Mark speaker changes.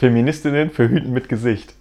Speaker 1: Feministinnen verhüten mit Gesicht.